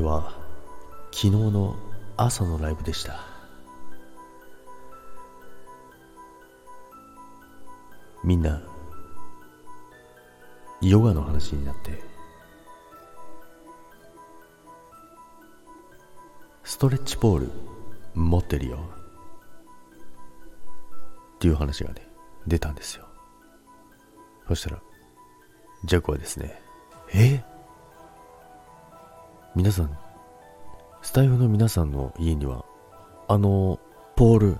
れは昨日の朝のライブでした。みんなヨガの話になってストレッチポール持ってるよっていう話がね出たんですよ。そしたらジャックはですねえ？皆さんスタイフの皆さんの家にはあのポール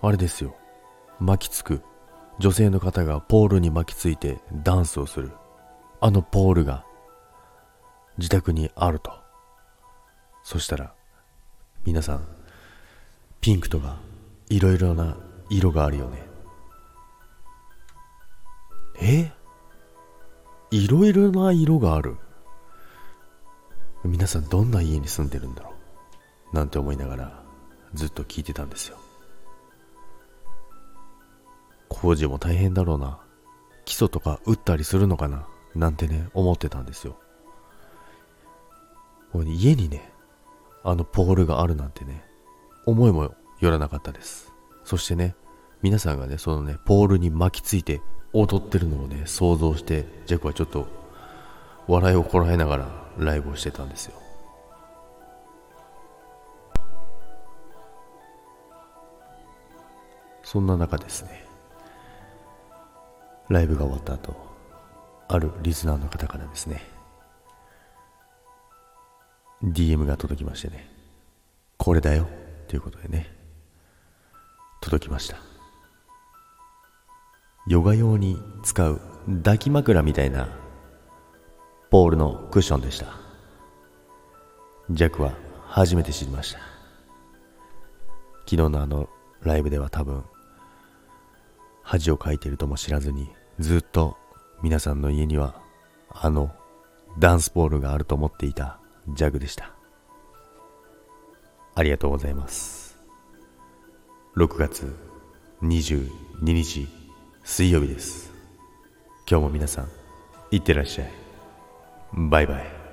あれですよ。巻きつく女性の方がポールに巻きついてダンスをするあのポールが自宅にあると。そしたら皆さんピンクとかいろいろな色があるよね。え？いろいろな色がある？皆さんどんな家に住んでるんだろう？なんて思いながらずっと聞いてたんですよ。工事も大変だろうな。基礎とか打ったりするのかな？なんてね思ってたんですよ。家にねあのポールがあるなんてね思いもよらなかったです。そしてね皆さんがねそのねポールに巻きついて踊ってるのをね想像してジャックはちょっと笑いをこらえながらライブをしてたんですよ。そんな中ですねライブが終わった後あるリスナーの方からですね DM が届きましてねこれだよということでね届きました。ヨガ用に使う抱き枕みたいなポールのクッションでした。ジャックは初めて知りました。昨日のあのライブでは多分恥をかいているとも知らずにずっと皆さんの家にはあのダンスポールがあると思っていたジャグでした。ありがとうございます。6月22日水曜日です。今日も皆さんいってらっしゃい。バイバイ